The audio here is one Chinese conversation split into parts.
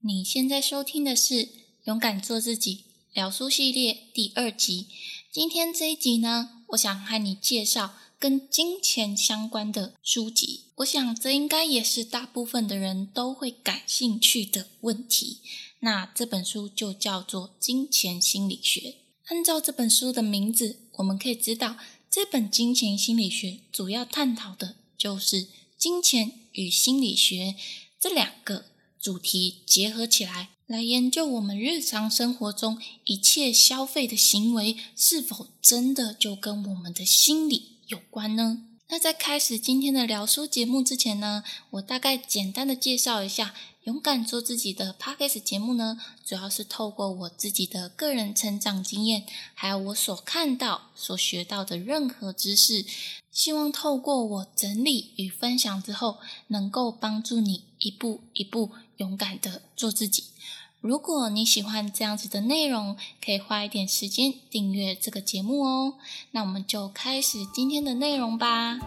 你现在收听的是《勇敢做自己》聊书系列第二集。今天这一集呢，我想和你介绍跟金钱相关的书籍。我想这应该也是大部分的人都会感兴趣的问题。那这本书就叫做《金钱心理学》。按照这本书的名字，我们可以知道，这本《金钱心理学》主要探讨的就是金钱与心理学这两个。主题结合起来，来研究我们日常生活中一切消费的行为是否真的就跟我们的心理有关呢？那在开始今天的聊书节目之前呢，我大概简单的介绍一下，勇敢做自己的 podcast 节目呢，主要是透过我自己的个人成长经验，还有我所看到、所学到的任何知识。希望透过我整理与分享之后，能够帮助你一步一步勇敢的做自己。如果你喜欢这样子的内容，可以花一点时间订阅这个节目哦。那我们就开始今天的内容吧。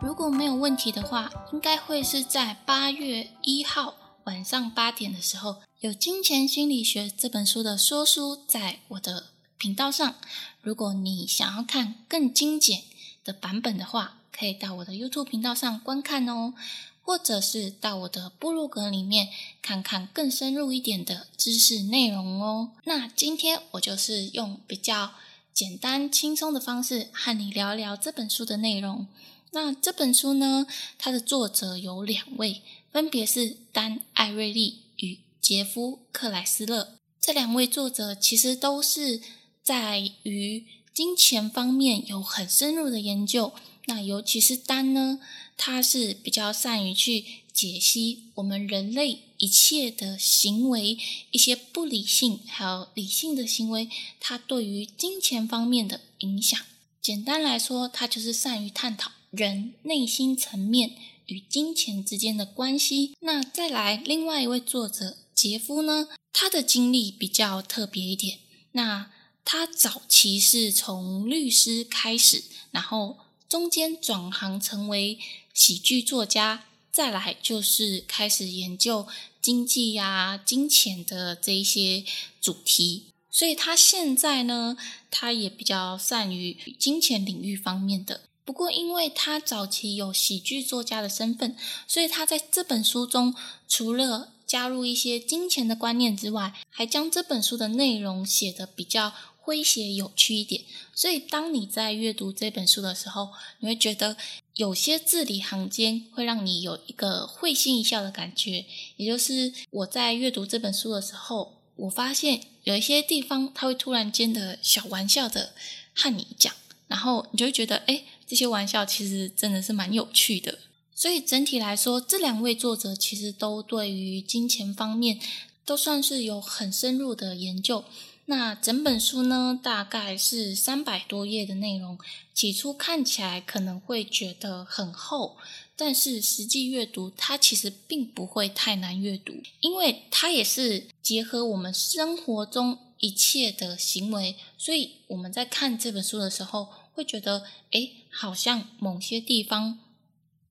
如果没有问题的话，应该会是在八月一号。晚上八点的时候，有《金钱心理学》这本书的说书在我的频道上。如果你想要看更精简的版本的话，可以到我的 YouTube 频道上观看哦，或者是到我的部落格里面看看更深入一点的知识内容哦。那今天我就是用比较简单轻松的方式和你聊聊这本书的内容。那这本书呢，它的作者有两位。分别是丹·艾瑞利与杰夫·克莱斯勒这两位作者，其实都是在于金钱方面有很深入的研究。那尤其是丹呢，他是比较善于去解析我们人类一切的行为，一些不理性还有理性的行为，它对于金钱方面的影响。简单来说，他就是善于探讨人内心层面。与金钱之间的关系。那再来，另外一位作者杰夫呢？他的经历比较特别一点。那他早期是从律师开始，然后中间转行成为喜剧作家，再来就是开始研究经济呀、金钱的这一些主题。所以他现在呢，他也比较善于金钱领域方面的。不过，因为他早期有喜剧作家的身份，所以他在这本书中除了加入一些金钱的观念之外，还将这本书的内容写得比较诙谐有趣一点。所以，当你在阅读这本书的时候，你会觉得有些字里行间会让你有一个会心一笑的感觉。也就是我在阅读这本书的时候，我发现有一些地方他会突然间的小玩笑的和你讲，然后你就会觉得，哎。这些玩笑其实真的是蛮有趣的，所以整体来说，这两位作者其实都对于金钱方面都算是有很深入的研究。那整本书呢，大概是三百多页的内容，起初看起来可能会觉得很厚，但是实际阅读它其实并不会太难阅读，因为它也是结合我们生活中一切的行为，所以我们在看这本书的时候。会觉得，哎，好像某些地方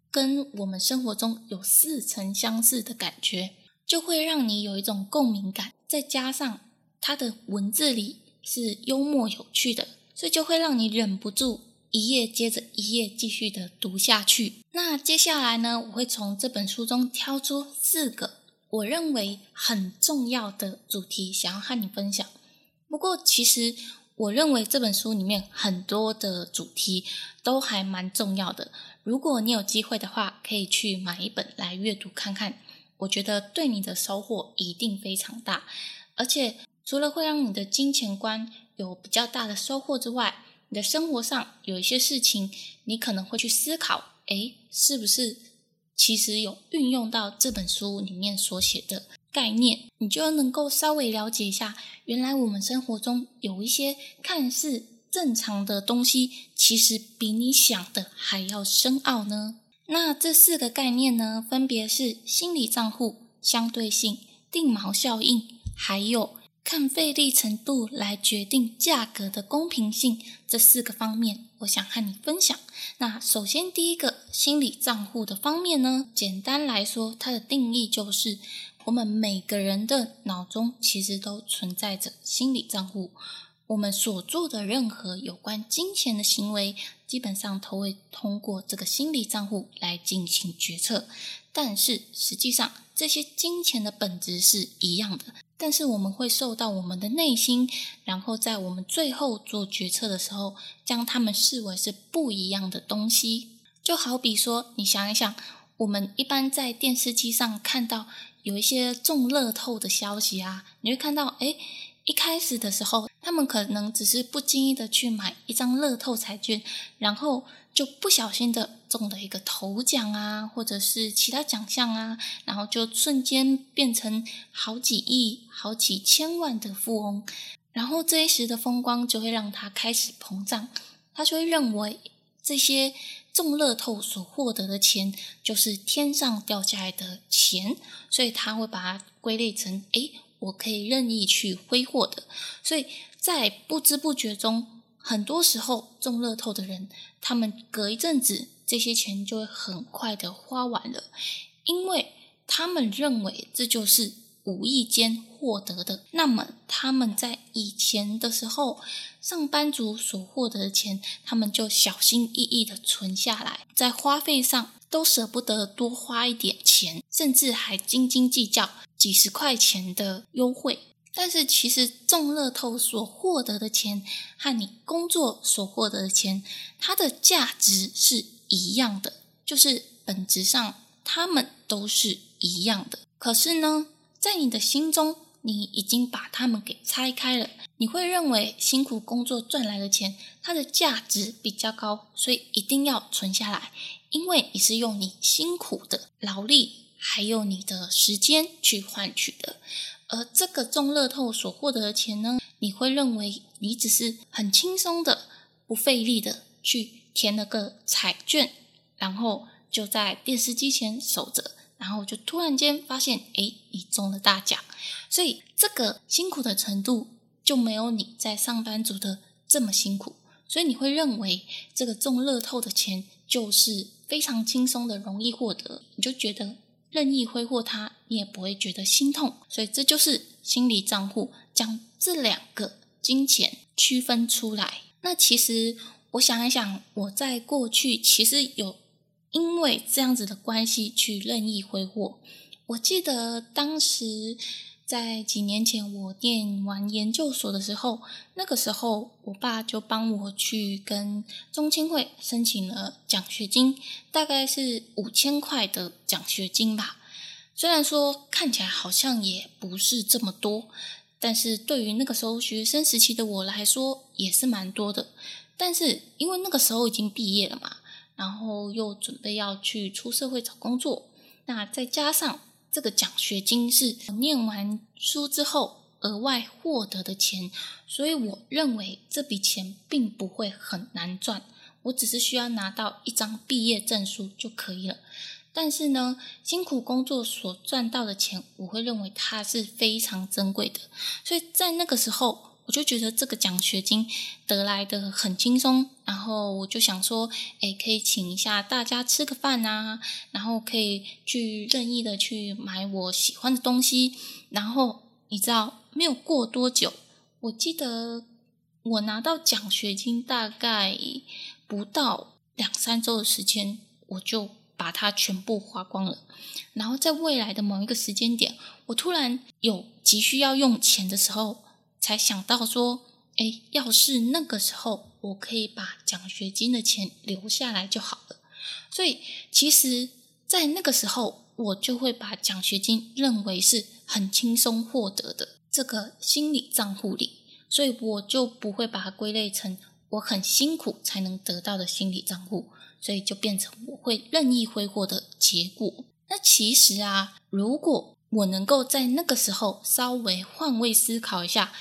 跟我们生活中有似曾相识的感觉，就会让你有一种共鸣感。再加上它的文字里是幽默有趣的，所以就会让你忍不住一页接着一页继续的读下去。那接下来呢，我会从这本书中挑出四个我认为很重要的主题，想要和你分享。不过其实。我认为这本书里面很多的主题都还蛮重要的。如果你有机会的话，可以去买一本来阅读看看。我觉得对你的收获一定非常大。而且除了会让你的金钱观有比较大的收获之外，你的生活上有一些事情，你可能会去思考：诶，是不是其实有运用到这本书里面所写的？概念，你就能够稍微了解一下，原来我们生活中有一些看似正常的东西，其实比你想的还要深奥呢。那这四个概念呢，分别是心理账户、相对性、定锚效应，还有看费力程度来决定价格的公平性这四个方面，我想和你分享。那首先第一个心理账户的方面呢，简单来说，它的定义就是我们每个人的脑中其实都存在着心理账户。我们所做的任何有关金钱的行为，基本上都会通过这个心理账户来进行决策。但是实际上，这些金钱的本质是一样的，但是我们会受到我们的内心，然后在我们最后做决策的时候，将它们视为是不一样的东西。就好比说，你想一想，我们一般在电视机上看到有一些中乐透的消息啊，你会看到，哎。一开始的时候，他们可能只是不经意的去买一张乐透彩券，然后就不小心的中了一个头奖啊，或者是其他奖项啊，然后就瞬间变成好几亿、好几千万的富翁，然后这一时的风光就会让他开始膨胀，他就会认为这些中乐透所获得的钱就是天上掉下来的钱，所以他会把它归类成诶。我可以任意去挥霍的，所以在不知不觉中，很多时候中乐透的人，他们隔一阵子，这些钱就会很快的花完了，因为他们认为这就是无意间获得的。那么他们在以前的时候，上班族所获得的钱，他们就小心翼翼的存下来，在花费上。都舍不得多花一点钱，甚至还斤斤计较几十块钱的优惠。但是其实中乐透所获得的钱和你工作所获得的钱，它的价值是一样的，就是本质上它们都是一样的。可是呢，在你的心中，你已经把它们给拆开了，你会认为辛苦工作赚来的钱，它的价值比较高，所以一定要存下来。因为你是用你辛苦的劳力，还有你的时间去换取的，而这个中乐透所获得的钱呢，你会认为你只是很轻松的、不费力的去填了个彩券，然后就在电视机前守着，然后就突然间发现，哎，你中了大奖，所以这个辛苦的程度就没有你在上班族的这么辛苦，所以你会认为这个中乐透的钱就是。非常轻松的，容易获得，你就觉得任意挥霍它，你也不会觉得心痛。所以这就是心理账户将这两个金钱区分出来。那其实我想一想，我在过去其实有因为这样子的关系去任意挥霍。我记得当时。在几年前，我念完研究所的时候，那个时候我爸就帮我去跟中青会申请了奖学金，大概是五千块的奖学金吧。虽然说看起来好像也不是这么多，但是对于那个时候学生时期的我来说，也是蛮多的。但是因为那个时候已经毕业了嘛，然后又准备要去出社会找工作，那再加上。这个奖学金是念完书之后额外获得的钱，所以我认为这笔钱并不会很难赚，我只是需要拿到一张毕业证书就可以了。但是呢，辛苦工作所赚到的钱，我会认为它是非常珍贵的，所以在那个时候。我就觉得这个奖学金得来的很轻松，然后我就想说，哎，可以请一下大家吃个饭啊，然后可以去任意的去买我喜欢的东西，然后你知道没有过多久，我记得我拿到奖学金大概不到两三周的时间，我就把它全部花光了，然后在未来的某一个时间点，我突然有急需要用钱的时候。才想到说，哎，要是那个时候我可以把奖学金的钱留下来就好了。所以，其实，在那个时候，我就会把奖学金认为是很轻松获得的这个心理账户里，所以我就不会把它归类成我很辛苦才能得到的心理账户，所以就变成我会任意挥霍的结果。那其实啊，如果我能够在那个时候稍微换位思考一下，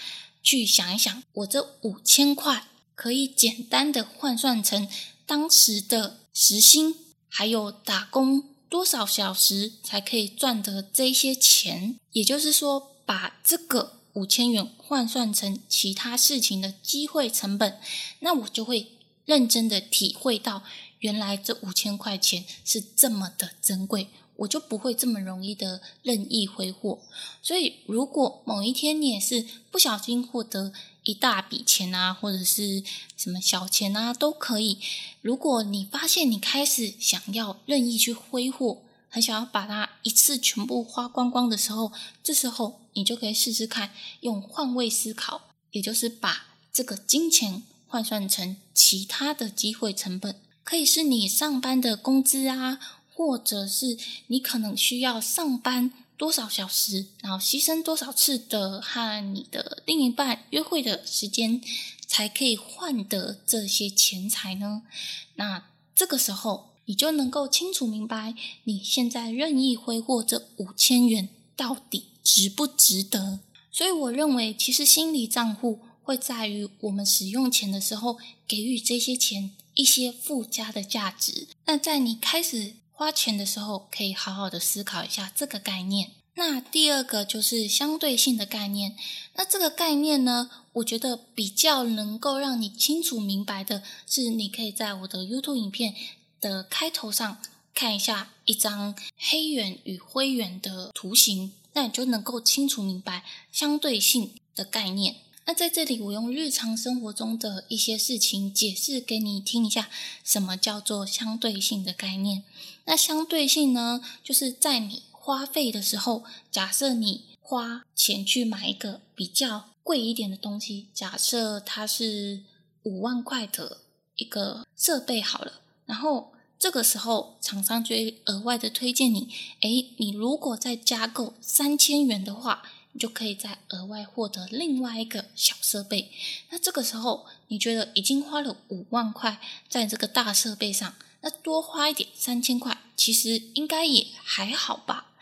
去想一想，我这五千块可以简单的换算成当时的时薪，还有打工多少小时才可以赚得这些钱。也就是说，把这个五千元换算成其他事情的机会成本，那我就会认真的体会到，原来这五千块钱是这么的珍贵。我就不会这么容易的任意挥霍，所以如果某一天你也是不小心获得一大笔钱啊，或者是什么小钱啊，都可以。如果你发现你开始想要任意去挥霍，很想要把它一次全部花光光的时候，这时候你就可以试试看用换位思考，也就是把这个金钱换算成其他的机会成本，可以是你上班的工资啊。或者是你可能需要上班多少小时，然后牺牲多少次的和你的另一半约会的时间，才可以换得这些钱财呢？那这个时候你就能够清楚明白，你现在任意挥霍这五千元到底值不值得？所以我认为，其实心理账户会在于我们使用钱的时候，给予这些钱一些附加的价值。那在你开始。花钱的时候，可以好好的思考一下这个概念。那第二个就是相对性的概念。那这个概念呢，我觉得比较能够让你清楚明白的是，你可以在我的 YouTube 影片的开头上看一下一张黑圆与灰圆的图形，那你就能够清楚明白相对性的概念。那在这里，我用日常生活中的一些事情解释给你听一下，什么叫做相对性的概念。那相对性呢，就是在你花费的时候，假设你花钱去买一个比较贵一点的东西，假设它是五万块的一个设备好了，然后这个时候厂商就会额外的推荐你，诶，你如果再加购三千元的话。你就可以再额外获得另外一个小设备。那这个时候，你觉得已经花了五万块在这个大设备上，那多花一点三千块，其实应该也还好吧？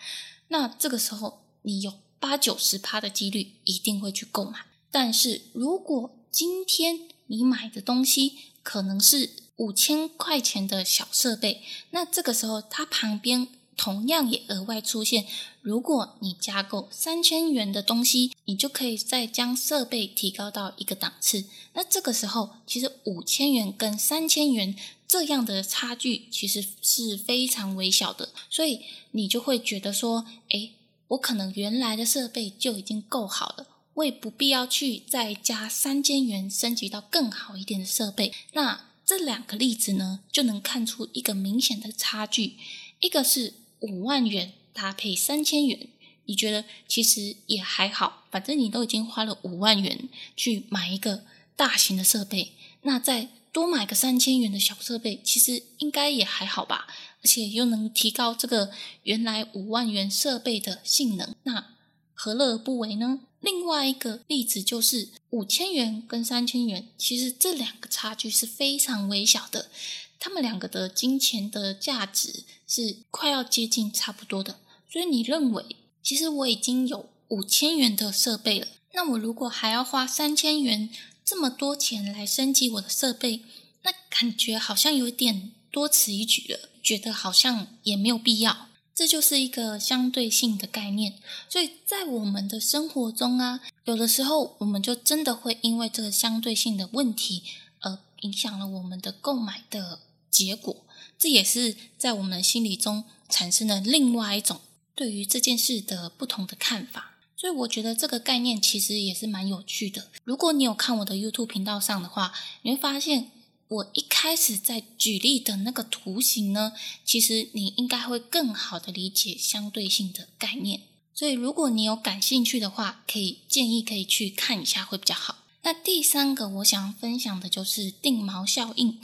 那这个时候，你有八九十趴的几率一定会去购买。但是如果今天你买的东西可能是五千块钱的小设备，那这个时候它旁边。同样也额外出现，如果你加购三千元的东西，你就可以再将设备提高到一个档次。那这个时候，其实五千元跟三千元这样的差距其实是非常微小的，所以你就会觉得说，诶，我可能原来的设备就已经够好了，我也不必要去再加三千元升级到更好一点的设备。那这两个例子呢，就能看出一个明显的差距，一个是。五万元搭配三千元，你觉得其实也还好，反正你都已经花了五万元去买一个大型的设备，那再多买个三千元的小设备，其实应该也还好吧，而且又能提高这个原来五万元设备的性能，那何乐而不为呢？另外一个例子就是五千元跟三千元，其实这两个差距是非常微小的。他们两个的金钱的价值是快要接近差不多的，所以你认为，其实我已经有五千元的设备了，那我如果还要花三千元这么多钱来升级我的设备，那感觉好像有点多此一举了，觉得好像也没有必要。这就是一个相对性的概念，所以在我们的生活中啊，有的时候我们就真的会因为这个相对性的问题，而影响了我们的购买的。结果，这也是在我们心理中产生了另外一种对于这件事的不同的看法。所以，我觉得这个概念其实也是蛮有趣的。如果你有看我的 YouTube 频道上的话，你会发现我一开始在举例的那个图形呢，其实你应该会更好的理解相对性的概念。所以，如果你有感兴趣的话，可以建议可以去看一下会比较好。那第三个我想分享的就是定锚效应。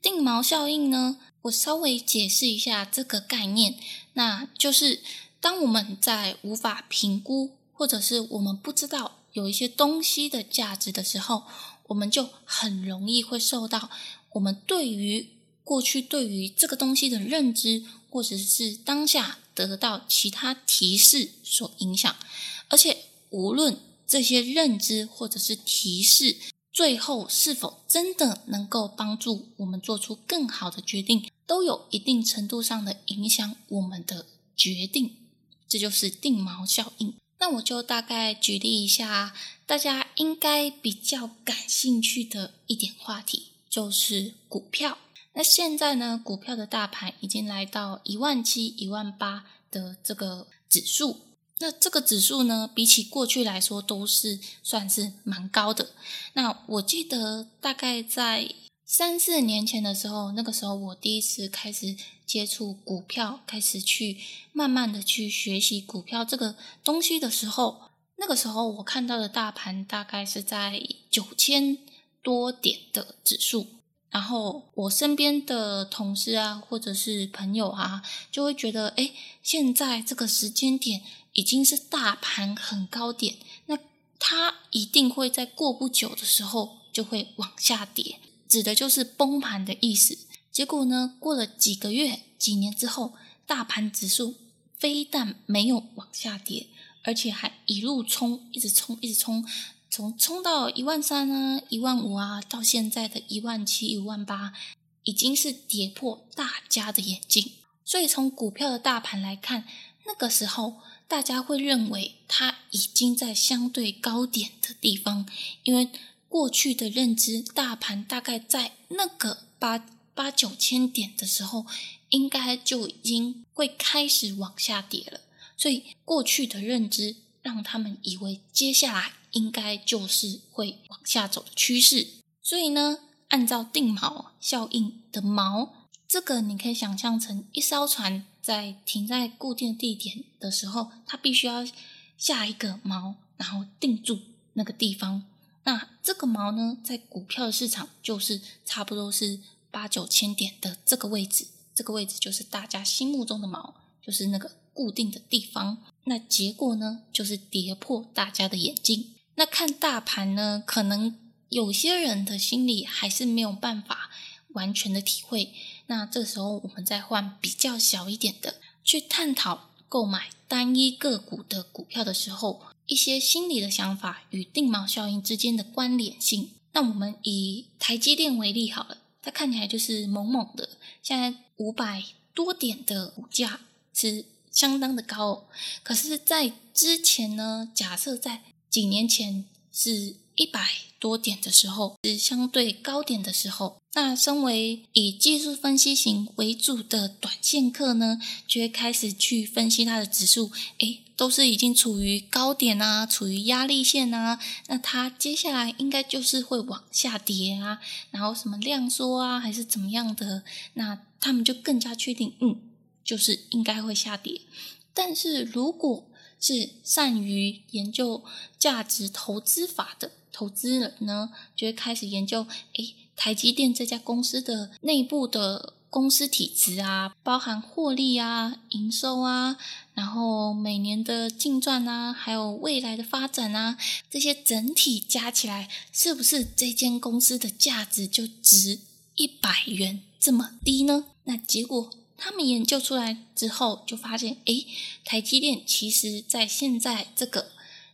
定锚效应呢？我稍微解释一下这个概念，那就是当我们在无法评估，或者是我们不知道有一些东西的价值的时候，我们就很容易会受到我们对于过去对于这个东西的认知，或者是当下得到其他提示所影响，而且无论这些认知或者是提示。最后是否真的能够帮助我们做出更好的决定，都有一定程度上的影响我们的决定。这就是定锚效应。那我就大概举例一下，大家应该比较感兴趣的一点话题，就是股票。那现在呢，股票的大盘已经来到一万七、一万八的这个指数。那这个指数呢，比起过去来说，都是算是蛮高的。那我记得大概在三四年前的时候，那个时候我第一次开始接触股票，开始去慢慢的去学习股票这个东西的时候，那个时候我看到的大盘大概是在九千多点的指数。然后我身边的同事啊，或者是朋友啊，就会觉得，哎，现在这个时间点已经是大盘很高点，那它一定会在过不久的时候就会往下跌，指的就是崩盘的意思。结果呢，过了几个月、几年之后，大盘指数非但没有往下跌，而且还一路冲，一直冲，一直冲。从冲到一万三啊，一万五啊，到现在的一万七、一万八，已经是跌破大家的眼镜。所以从股票的大盘来看，那个时候大家会认为它已经在相对高点的地方，因为过去的认知，大盘大概在那个八八九千点的时候，应该就已经会开始往下跌了。所以过去的认知让他们以为接下来。应该就是会往下走的趋势，所以呢，按照定锚效应的锚，这个你可以想象成一艘船在停在固定地点的时候，它必须要下一个锚，然后定住那个地方。那这个锚呢，在股票市场就是差不多是八九千点的这个位置，这个位置就是大家心目中的锚，就是那个固定的地方。那结果呢，就是跌破大家的眼镜。那看大盘呢，可能有些人的心里还是没有办法完全的体会。那这时候我们再换比较小一点的去探讨购买单一个股的股票的时候，一些心理的想法与定锚效应之间的关联性。那我们以台积电为例好了，它看起来就是猛猛的，现在五百多点的股价是相当的高。可是，在之前呢，假设在几年前是一百多点的时候，是相对高点的时候。那身为以技术分析型为主的短线客呢，就会开始去分析它的指数。诶，都是已经处于高点啊，处于压力线啊。那它接下来应该就是会往下跌啊，然后什么量缩啊，还是怎么样的？那他们就更加确定，嗯，就是应该会下跌。但是如果是善于研究价值投资法的投资人呢，就会开始研究，诶，台积电这家公司的内部的公司体制啊，包含获利啊、营收啊，然后每年的净赚啊，还有未来的发展啊，这些整体加起来，是不是这间公司的价值就值一百元这么低呢？那结果。他们研究出来之后，就发现，哎，台积电其实在现在这个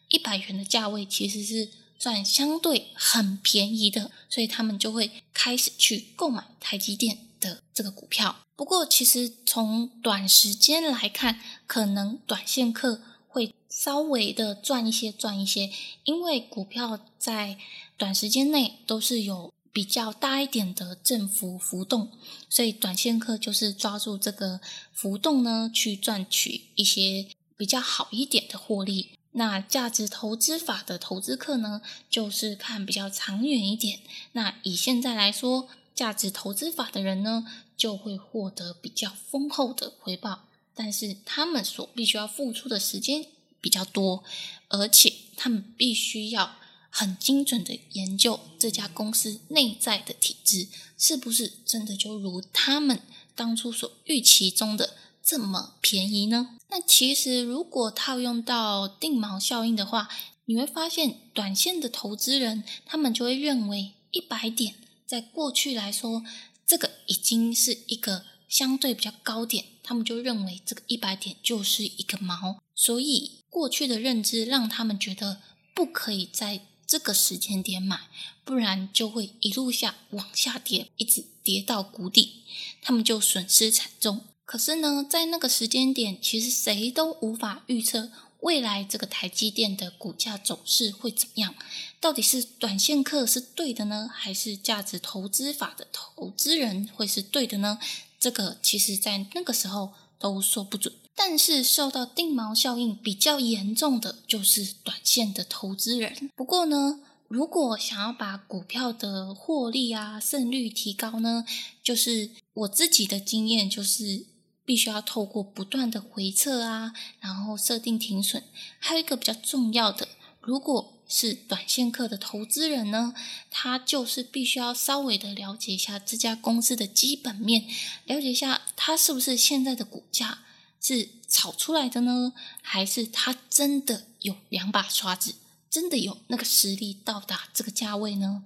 一百元的价位，其实是赚相对很便宜的，所以他们就会开始去购买台积电的这个股票。不过，其实从短时间来看，可能短线客会稍微的赚一些，赚一些，因为股票在短时间内都是有。比较大一点的振幅浮动，所以短线客就是抓住这个浮动呢，去赚取一些比较好一点的获利。那价值投资法的投资客呢，就是看比较长远一点。那以现在来说，价值投资法的人呢，就会获得比较丰厚的回报，但是他们所必须要付出的时间比较多，而且他们必须要。很精准的研究这家公司内在的体制，是不是真的就如他们当初所预期中的这么便宜呢？那其实如果套用到定锚效应的话，你会发现，短线的投资人他们就会认为一百点在过去来说，这个已经是一个相对比较高点，他们就认为这个一百点就是一个锚，所以过去的认知让他们觉得不可以在。这个时间点买，不然就会一路下往下跌，一直跌到谷底，他们就损失惨重。可是呢，在那个时间点，其实谁都无法预测未来这个台积电的股价走势会怎么样？到底是短线客是对的呢，还是价值投资法的投资人会是对的呢？这个其实在那个时候都说不准。但是受到定锚效应比较严重的就是短线的投资人。不过呢，如果想要把股票的获利啊胜率提高呢，就是我自己的经验就是。必须要透过不断的回测啊，然后设定停损。还有一个比较重要的，如果是短线客的投资人呢，他就是必须要稍微的了解一下这家公司的基本面，了解一下它是不是现在的股价是炒出来的呢，还是它真的有两把刷子，真的有那个实力到达这个价位呢？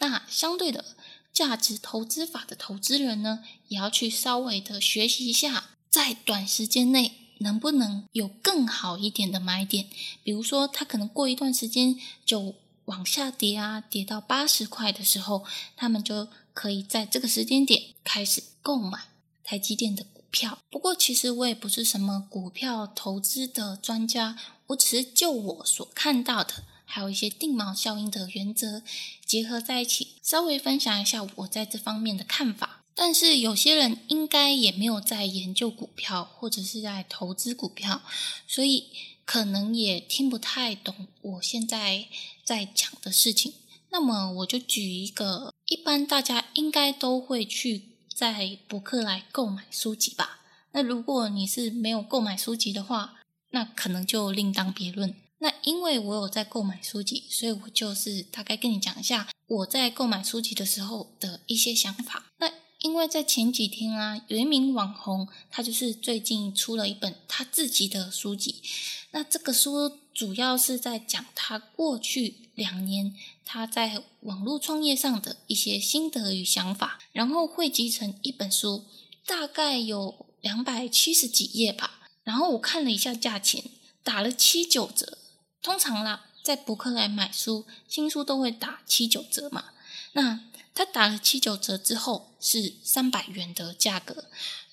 那相对的。价值投资法的投资人呢，也要去稍微的学习一下，在短时间内能不能有更好一点的买点。比如说，他可能过一段时间就往下跌啊，跌到八十块的时候，他们就可以在这个时间点开始购买台积电的股票。不过，其实我也不是什么股票投资的专家，我只是就我所看到的。还有一些定锚效应的原则结合在一起，稍微分享一下我在这方面的看法。但是有些人应该也没有在研究股票，或者是在投资股票，所以可能也听不太懂我现在在讲的事情。那么我就举一个，一般大家应该都会去在博客来购买书籍吧。那如果你是没有购买书籍的话，那可能就另当别论。那因为我有在购买书籍，所以我就是大概跟你讲一下我在购买书籍的时候的一些想法。那因为在前几天啊，有一名网红，他就是最近出了一本他自己的书籍。那这个书主要是在讲他过去两年他在网络创业上的一些心得与想法，然后汇集成一本书，大概有两百七十几页吧。然后我看了一下价钱，打了七九折。通常啦，在博客来买书，新书都会打七九折嘛。那他打了七九折之后是三百元的价格。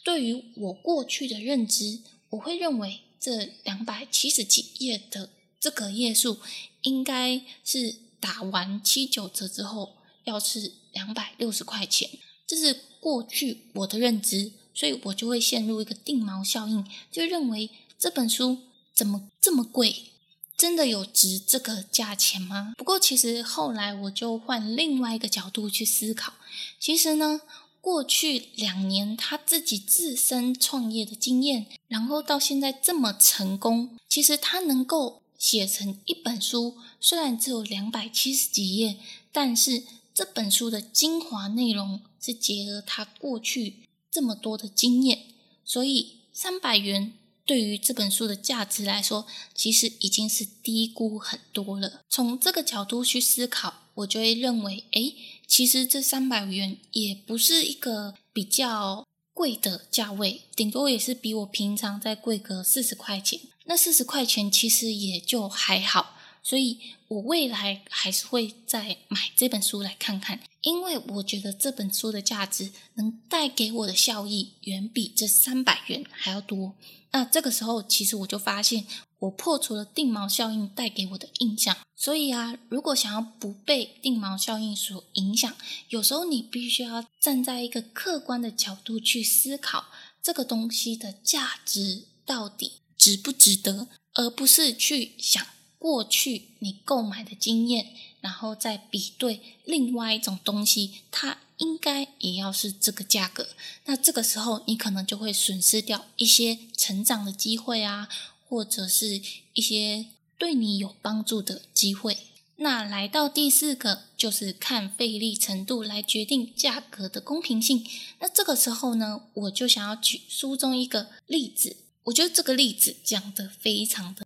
对于我过去的认知，我会认为这两百七十几页的这个页数，应该是打完七九折之后要是两百六十块钱。这是过去我的认知，所以我就会陷入一个定锚效应，就认为这本书怎么这么贵。真的有值这个价钱吗？不过其实后来我就换另外一个角度去思考，其实呢，过去两年他自己自身创业的经验，然后到现在这么成功，其实他能够写成一本书，虽然只有两百七十几页，但是这本书的精华内容是结合他过去这么多的经验，所以三百元。对于这本书的价值来说，其实已经是低估很多了。从这个角度去思考，我就会认为，哎，其实这三百元也不是一个比较贵的价位，顶多也是比我平常再贵个四十块钱。那四十块钱其实也就还好。所以我未来还是会再买这本书来看看，因为我觉得这本书的价值能带给我的效益远比这三百元还要多。那这个时候，其实我就发现我破除了定锚效应带给我的印象。所以啊，如果想要不被定锚效应所影响，有时候你必须要站在一个客观的角度去思考这个东西的价值到底值不值得，而不是去想。过去你购买的经验，然后再比对另外一种东西，它应该也要是这个价格。那这个时候你可能就会损失掉一些成长的机会啊，或者是一些对你有帮助的机会。那来到第四个，就是看费力程度来决定价格的公平性。那这个时候呢，我就想要举书中一个例子，我觉得这个例子讲的非常的。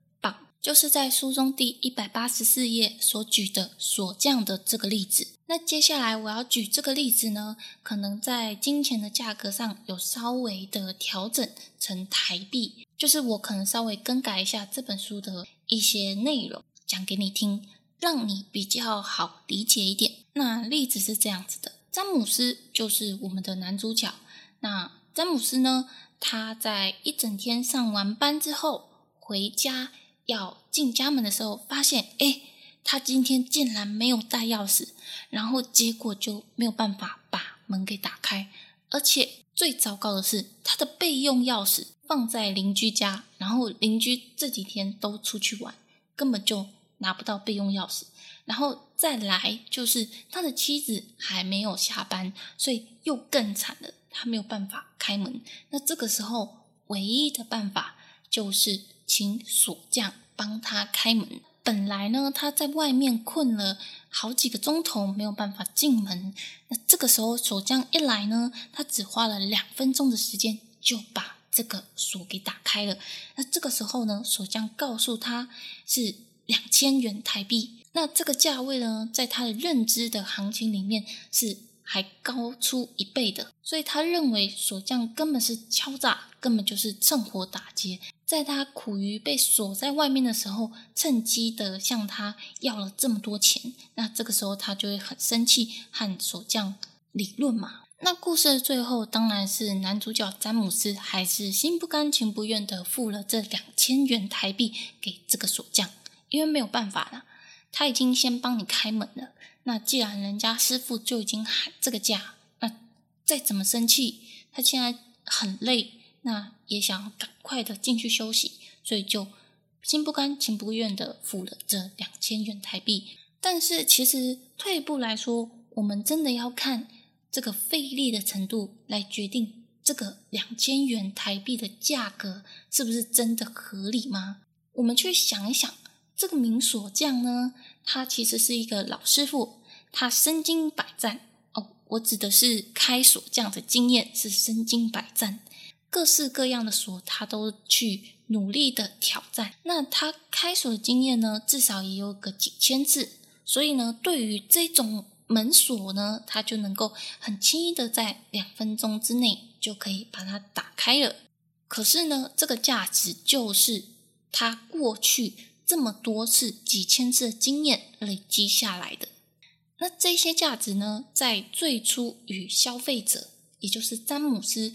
就是在书中第一百八十四页所举的锁匠的这个例子。那接下来我要举这个例子呢，可能在金钱的价格上有稍微的调整成台币，就是我可能稍微更改一下这本书的一些内容，讲给你听，让你比较好理解一点。那例子是这样子的：詹姆斯就是我们的男主角。那詹姆斯呢，他在一整天上完班之后回家。要进家门的时候，发现哎，他今天竟然没有带钥匙，然后结果就没有办法把门给打开，而且最糟糕的是，他的备用钥匙放在邻居家，然后邻居这几天都出去玩，根本就拿不到备用钥匙。然后再来就是他的妻子还没有下班，所以又更惨了，他没有办法开门。那这个时候唯一的办法就是请锁匠帮他开门。本来呢他在外面困了好几个钟头，没有办法进门。那这个时候锁匠一来呢，他只花了两分钟的时间就把这个锁给打开了。那这个时候呢，锁匠告诉他是两千元台币。那这个价位呢，在他的认知的行情里面是还高出一倍的，所以他认为锁匠根本是敲诈，根本就是趁火打劫，在他苦于被锁在外面的时候，趁机的向他要了这么多钱。那这个时候他就会很生气，和锁匠理论嘛。那故事的最后，当然是男主角詹姆斯还是心不甘情不愿的付了这两千元台币给这个锁匠，因为没有办法了。他已经先帮你开门了，那既然人家师傅就已经喊这个价，那再怎么生气，他现在很累，那也想赶快的进去休息，所以就心不甘情不愿的付了这两千元台币。但是其实退一步来说，我们真的要看这个费力的程度来决定这个两千元台币的价格是不是真的合理吗？我们去想一想。这个名锁匠呢，他其实是一个老师傅，他身经百战哦。我指的是开锁匠的经验是身经百战，各式各样的锁他都去努力的挑战。那他开锁的经验呢，至少也有个几千次，所以呢，对于这种门锁呢，他就能够很轻易的在两分钟之内就可以把它打开了。可是呢，这个价值就是他过去。这么多次、几千次的经验累积下来的，那这些价值呢，在最初与消费者，也就是詹姆斯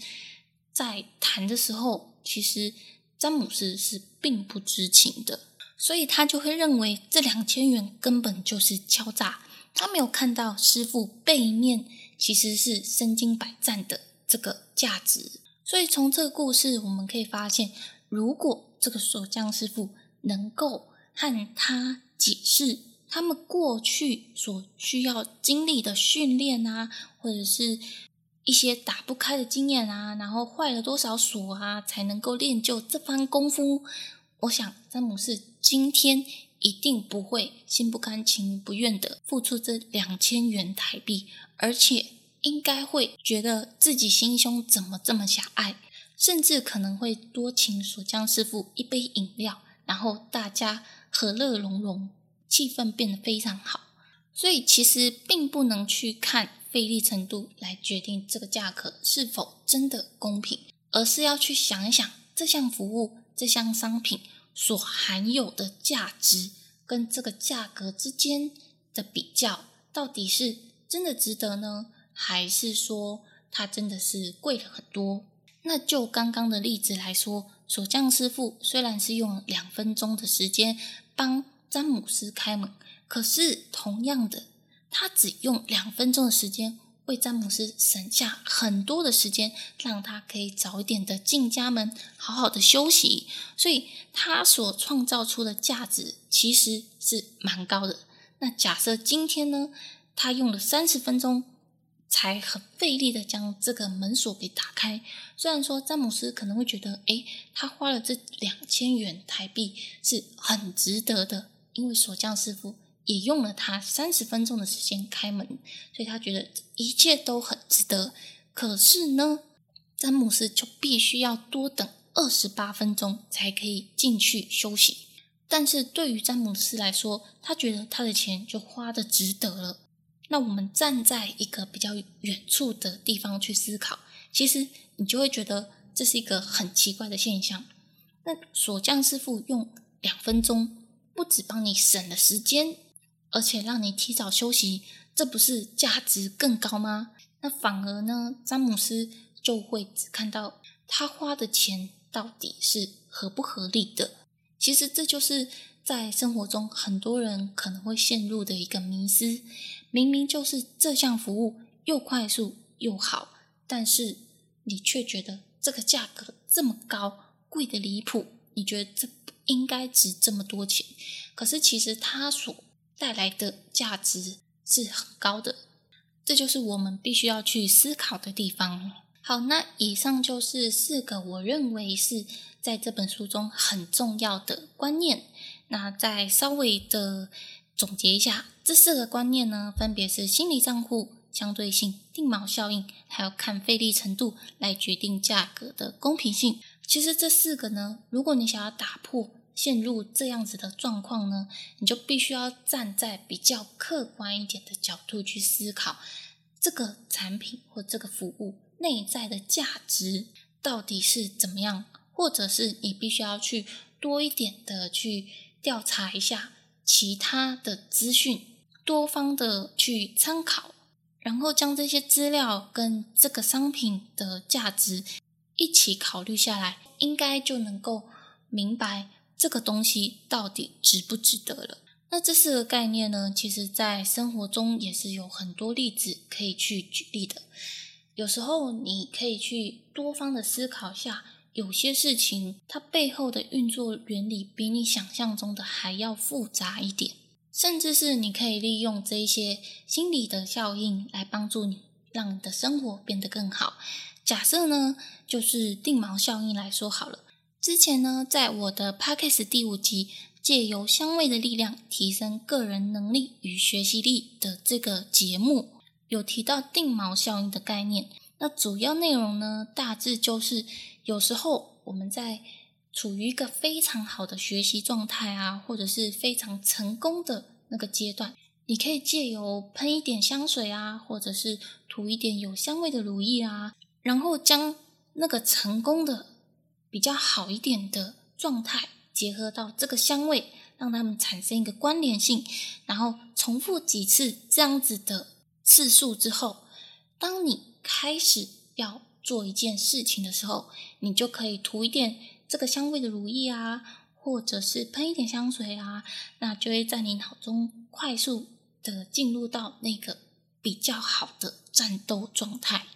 在谈的时候，其实詹姆斯是并不知情的，所以他就会认为这两千元根本就是敲诈，他没有看到师傅背面其实是身经百战的这个价值。所以从这个故事，我们可以发现，如果这个锁匠师傅。能够和他解释他们过去所需要经历的训练啊，或者是一些打不开的经验啊，然后坏了多少锁啊，才能够练就这番功夫。我想詹姆斯今天一定不会心不甘情不愿的付出这两千元台币，而且应该会觉得自己心胸怎么这么狭隘，甚至可能会多请锁匠师傅一杯饮料。然后大家和乐融融，气氛变得非常好。所以其实并不能去看费力程度来决定这个价格是否真的公平，而是要去想一想这项服务、这项商品所含有的价值跟这个价格之间的比较，到底是真的值得呢，还是说它真的是贵了很多？那就刚刚的例子来说。锁匠师傅虽然是用两分钟的时间帮詹姆斯开门，可是同样的，他只用两分钟的时间为詹姆斯省下很多的时间，让他可以早一点的进家门，好好的休息。所以，他所创造出的价值其实是蛮高的。那假设今天呢，他用了三十分钟。才很费力的将这个门锁给打开。虽然说詹姆斯可能会觉得，诶，他花了这两千元台币是很值得的，因为锁匠师傅也用了他三十分钟的时间开门，所以他觉得一切都很值得。可是呢，詹姆斯就必须要多等二十八分钟才可以进去休息。但是对于詹姆斯来说，他觉得他的钱就花的值得了。那我们站在一个比较远处的地方去思考，其实你就会觉得这是一个很奇怪的现象。那锁匠师傅用两分钟，不止帮你省了时间，而且让你提早休息，这不是价值更高吗？那反而呢，詹姆斯就会只看到他花的钱到底是合不合理的。其实这就是在生活中很多人可能会陷入的一个迷思。明明就是这项服务又快速又好，但是你却觉得这个价格这么高，贵的离谱。你觉得这不应该值这么多钱？可是其实他所带来的价值是很高的。这就是我们必须要去思考的地方。好，那以上就是四个我认为是在这本书中很重要的观念。那再稍微的总结一下，这四个观念呢，分别是心理账户、相对性、定锚效应，还有看费力程度来决定价格的公平性。其实这四个呢，如果你想要打破陷入这样子的状况呢，你就必须要站在比较客观一点的角度去思考这个产品或这个服务。内在的价值到底是怎么样？或者是你必须要去多一点的去调查一下其他的资讯，多方的去参考，然后将这些资料跟这个商品的价值一起考虑下来，应该就能够明白这个东西到底值不值得了。那这四个概念呢，其实在生活中也是有很多例子可以去举例的。有时候你可以去多方的思考下，有些事情它背后的运作原理比你想象中的还要复杂一点，甚至是你可以利用这一些心理的效应来帮助你，让你的生活变得更好。假设呢，就是定锚效应来说好了。之前呢，在我的 Podcast 第五集，借由香味的力量提升个人能力与学习力的这个节目。有提到定锚效应的概念，那主要内容呢，大致就是有时候我们在处于一个非常好的学习状态啊，或者是非常成功的那个阶段，你可以借由喷一点香水啊，或者是涂一点有香味的乳液啊，然后将那个成功的比较好一点的状态结合到这个香味，让它们产生一个关联性，然后重复几次这样子的。次数之后，当你开始要做一件事情的时候，你就可以涂一点这个香味的乳液啊，或者是喷一点香水啊，那就会在你脑中快速的进入到那个比较好的战斗状态。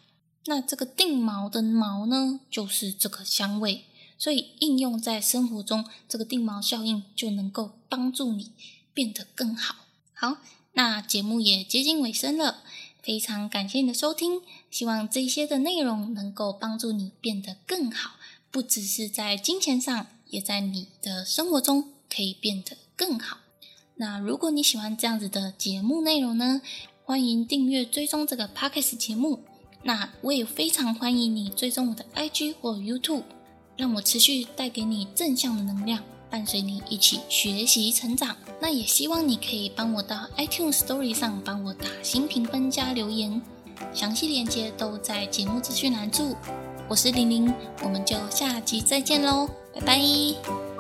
那这个定锚的锚呢，就是这个香味，所以应用在生活中，这个定锚效应就能够帮助你变得更好。好。那节目也接近尾声了，非常感谢你的收听，希望这些的内容能够帮助你变得更好，不只是在金钱上，也在你的生活中可以变得更好。那如果你喜欢这样子的节目内容呢，欢迎订阅追踪这个 Podcast 节目。那我也非常欢迎你追踪我的 IG 或 YouTube，让我持续带给你正向的能量。伴随你一起学习成长，那也希望你可以帮我到 iTunes Story 上帮我打新评分加留言，详细链接都在节目资讯栏处。我是玲玲，我们就下集再见喽，拜拜。